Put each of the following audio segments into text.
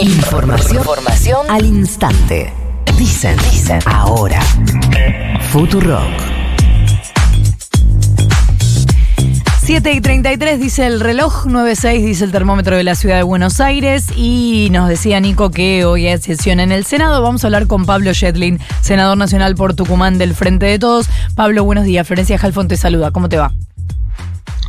Información, Información al instante. Dicen, dicen, ahora. Futurock. 7 y 33 dice el reloj, 96 dice el termómetro de la ciudad de Buenos Aires y nos decía Nico que hoy hay sesión en el Senado. Vamos a hablar con Pablo Shetlin, senador nacional por Tucumán del Frente de Todos. Pablo, buenos días. Florencia Jalfón te saluda. ¿Cómo te va?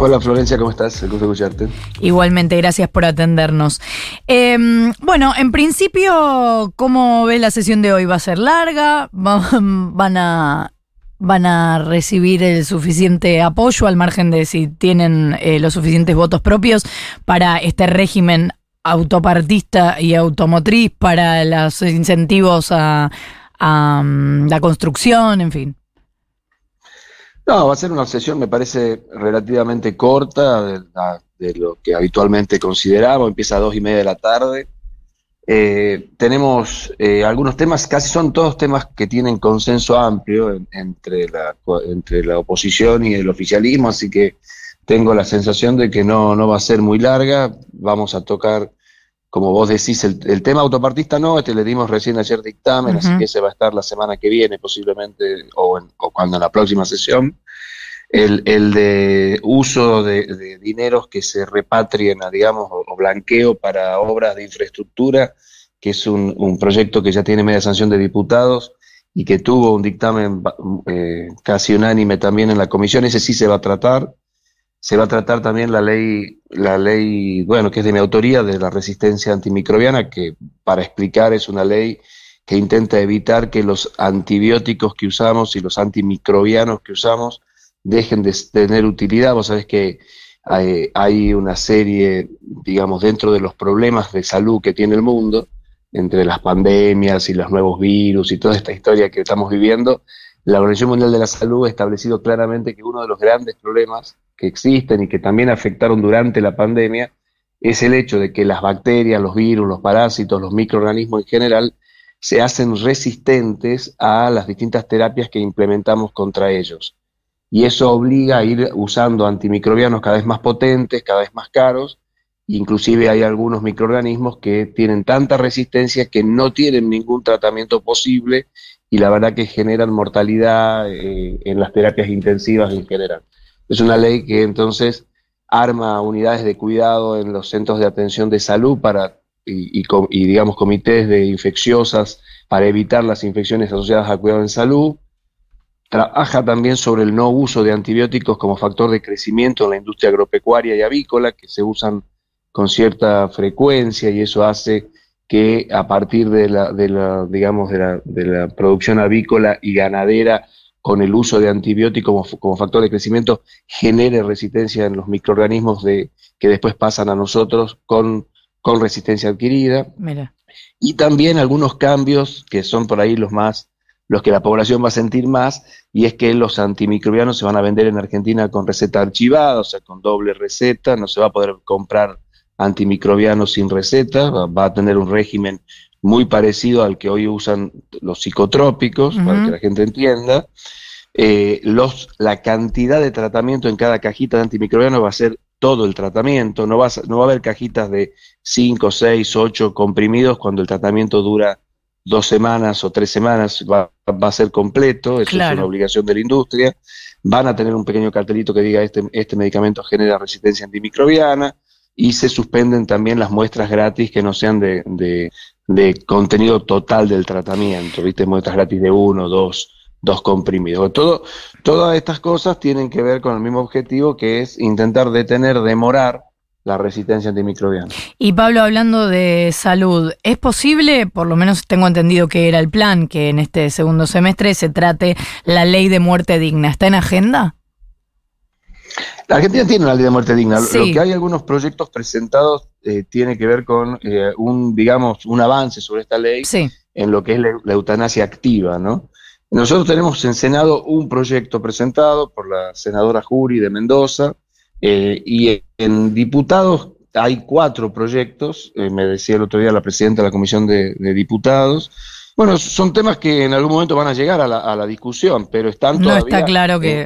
Hola Florencia, ¿cómo estás? El gusto escucharte. Igualmente, gracias por atendernos. Em, bueno, en principio, ¿cómo ves la sesión de hoy? ¿Va a ser larga? ¿Van a, van a recibir el suficiente apoyo al margen de si tienen eh, los suficientes votos propios para este régimen autopartista y automotriz, para los incentivos a mm, la construcción, en fin? No, va a ser una sesión, me parece, relativamente corta de, lo que habitualmente consideramos. Empieza a dos y media de la tarde. Eh, tenemos eh, algunos temas, casi son todos temas que tienen consenso amplio entre, la, entre la oposición y el oficialismo, así que tengo la sensación de que no, no va a ser muy larga. Vamos a tocar como vos decís, el, tema autopartista no, este le dimos recién ayer dictamen, así que ese va a estar la semana que viene posiblemente, o, cuando en la próxima sesión. El, de uso de, dineros que se repatrien, a, digamos, o, blanqueo para obras de infraestructura, que es un, proyecto que ya tiene media sanción de diputados y que tuvo un dictamen eh, casi unánime también en la comisión, ese sí se va a tratar se va a tratar también la ley, la ley, bueno, que es de mi autoría, de la resistencia antimicrobiana, que para explicar es una ley que intenta evitar que los antibióticos que usamos y los antimicrobianos que usamos dejen de tener utilidad. Vos sabés que hay, hay una serie, digamos, dentro de los problemas de salud que tiene el mundo, entre las pandemias y los nuevos virus y toda esta historia que estamos viviendo, la Organización Mundial de la Salud ha establecido claramente que uno de los grandes problemas que existen y que también afectaron durante la pandemia es el hecho de que las bacterias, los virus, los parásitos, los microorganismos en general se hacen resistentes a las distintas terapias que implementamos contra ellos. Y eso obliga a ir usando antimicrobianos cada vez más potentes, cada vez más caros. Inclusive hay algunos microorganismos que tienen tanta resistencia que no tienen ningún tratamiento posible y la verdad que generan mortalidad eh, en las terapias intensivas en general. Es una ley que entonces arma unidades de cuidado en los centros de atención de salud para y, digamos comités de infecciosas para evitar las infecciones asociadas al cuidado en salud. Trabaja también sobre el no uso de antibióticos como factor de crecimiento en la industria agropecuaria y avícola, que se usan con cierta frecuencia y eso hace que a partir de la, de la digamos, de la, de la producción avícola y ganadera con el uso de antibióticos como, factor de crecimiento genere resistencia en los microorganismos de, que después pasan a nosotros con, con resistencia adquirida. Y también algunos cambios que son por ahí los más, los que la población va a sentir más, y es que los antimicrobianos se van a vender en Argentina con receta archivada, o sea, con doble receta, no se va a poder comprar antimicrobianos sin receta, va a tener un régimen muy parecido al que hoy usan los psicotrópicos, para que la gente entienda. Eh, los, la cantidad de tratamiento en cada cajita de antimicrobiano va a ser todo el tratamiento, no va a, no va a haber cajitas de 5, 6, 8 comprimidos cuando el tratamiento dura dos semanas o tres semanas, va, va a ser completo, eso es una obligación de la industria. Van a tener un pequeño cartelito que diga este, este medicamento genera resistencia antimicrobiana y se suspenden también las muestras gratis que no sean de, de contenido total del tratamiento, ¿viste? Muestras gratis de uno, dos, dos comprimidos. Todas estas cosas tienen que ver con el mismo objetivo que es intentar detener, demorar la resistencia antimicrobiana. Y Pablo, hablando de salud, ¿es posible, por lo menos tengo entendido que era el plan, que en este segundo semestre se trate la ley de muerte digna? ¿Está en agenda? La Argentina tiene una ley de muerte digna. Lo que hay algunos proyectos presentados eh, tiene que ver con eh, un, digamos, un avance sobre esta ley en lo que es la, eutanasia activa, ¿no? Nosotros tenemos en Senado un proyecto presentado por la senadora Jury de Mendoza eh, y en diputados hay cuatro proyectos, me decía el otro día la presidenta de la Comisión de Diputados, bueno, son temas que en algún momento van a llegar a la, discusión, pero están todavía. No está claro que.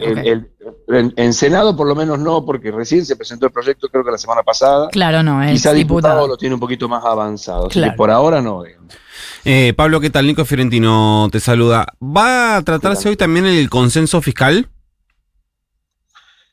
En, Senado por lo menos no, porque recién se presentó el proyecto, creo que la semana pasada. Claro, no, es Quizá diputado, lo tiene un poquito más avanzado, así que por ahora no. Eh, Pablo, ¿qué tal? Nico Fiorentino te saluda. ¿Va a tratarse hoy también el consenso fiscal?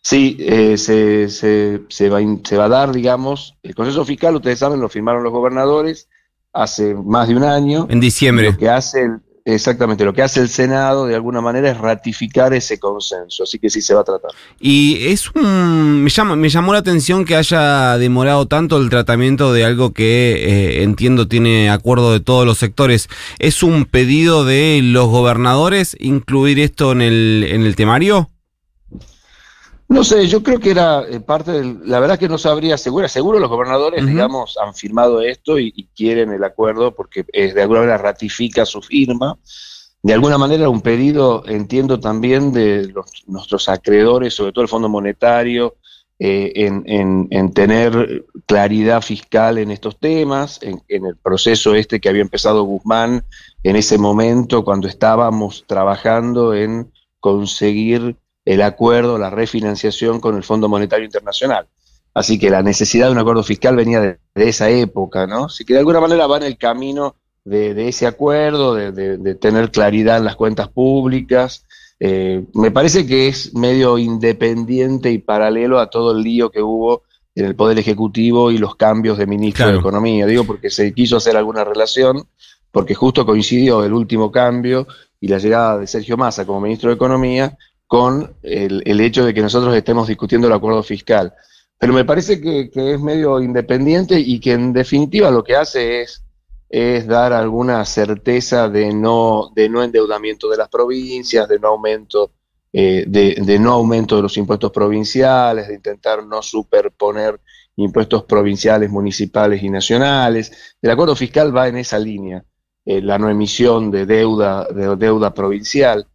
Sí, eh, se, se, se, va, se va a dar, digamos, el consenso fiscal, ustedes saben, lo firmaron los gobernadores hace más de un año. En diciembre. Lo que hace el, Exactamente, lo que hace el Senado de alguna manera es ratificar ese consenso, así que sí se va a tratar. Y es un, me, llama, me llamó la atención que haya demorado tanto el tratamiento de algo que eh, entiendo tiene acuerdo de todos los sectores. ¿Es un pedido de los gobernadores incluir esto en el, en el temario? No sé, yo creo que era eh, parte del. La verdad que no sabría, seguro, seguro los gobernadores, digamos, han firmado esto y, quieren el acuerdo porque eh, de alguna manera ratifica su firma. De alguna manera, un pedido, entiendo también, de los, nuestros acreedores, sobre todo el Fondo Monetario, eh, en, tener claridad fiscal en estos temas, en, en el proceso este que había empezado Guzmán en ese momento, cuando estábamos trabajando en conseguir el acuerdo, la refinanciación con el Fondo Monetario Internacional. Así que la necesidad de un acuerdo fiscal venía de, esa época, ¿no? Así que de alguna manera va en el camino de, ese acuerdo, de, tener claridad en las cuentas públicas. Eh, me parece que es medio independiente y paralelo a todo el lío que hubo en el Poder Ejecutivo y los cambios de ministro de Economía. Digo, porque se quiso hacer alguna relación, porque justo coincidió el último cambio y la llegada de Sergio Massa como ministro de Economía con el, hecho de que nosotros estemos discutiendo el acuerdo fiscal. Pero me parece que, es medio independiente y que en definitiva lo que hace es, dar alguna certeza de no, de no endeudamiento de las provincias, de no aumento, eh, de, de no aumento de los impuestos provinciales, de intentar no superponer impuestos provinciales, municipales y nacionales. El acuerdo fiscal va en esa línea, eh, la no emisión de deuda, de deuda provincial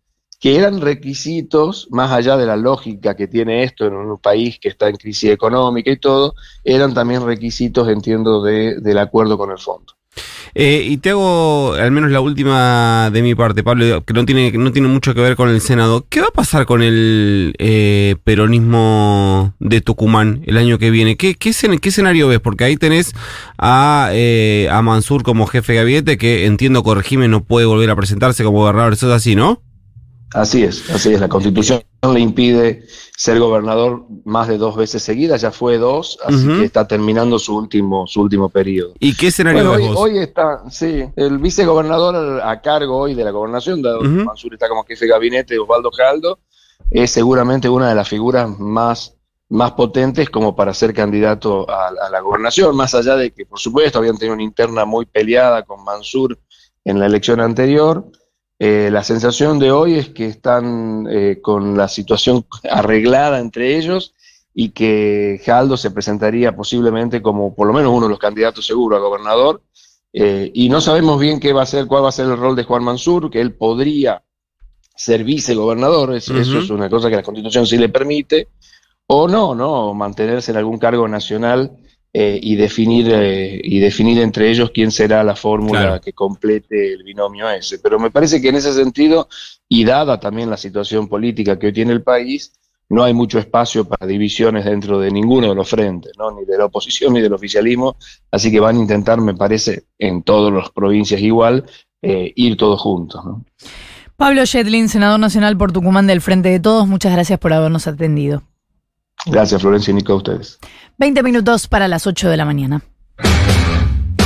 que eran requisitos, más allá de la lógica que tiene esto en un país que está en crisis económica y todo, eran también requisitos, entiendo, de, del acuerdo con el fondo. Eh, y te hago al menos la última de mi parte, Pablo, que no tiene, no tiene mucho que ver con el Senado. ¿Qué va a pasar con el eh, peronismo de Tucumán el año que viene? ¿Qué, qué, qué escenario ves? Porque ahí tenés a, eh, a Mansur como jefe de gabinete, que entiendo, corregime, no puede volver a presentarse como gobernador. Eso es así, ¿no? Así es, así es. La constitución le impide ser gobernador más de dos veces seguidas, ya fue dos, así que está terminando su último, su último periodo. ¿Y qué escenario hoy, hoy, está, sí, el vicegobernador a cargo hoy de la gobernación, dado Mansur está como jefe de gabinete, Osvaldo Caldo, es seguramente una de las figuras más, más potentes como para ser candidato a, a la gobernación, más allá de que, por supuesto, habían tenido una interna muy peleada con Mansur en la elección anterior eh, la sensación de hoy es que están eh, con la situación arreglada entre ellos y que Jaldo se presentaría posiblemente como por lo menos uno de los candidatos seguros a gobernador. Eh, y no sabemos bien qué va a ser, cuál va a ser el rol de Juan Mansur, que él podría ser vicegobernador, eso es una cosa que la constitución sí le permite, o no, no, mantenerse en algún cargo nacional eh, y, definir, eh, y definir entre ellos quién será la fórmula que complete el binomio ese. Pero me parece que en ese sentido, y dada también la situación política que hoy tiene el país, no hay mucho espacio para divisiones dentro de ninguno de los frentes, ¿no? ni de la oposición ni del oficialismo, así que van a intentar, me parece, en todas las provincias igual, eh, ir todos juntos. Pablo Shetlin, senador nacional por Tucumán del Frente de Todos, muchas gracias por habernos atendido. Gracias, Florencia y Nico, a ustedes. 20 minutos para las 8 de la mañana.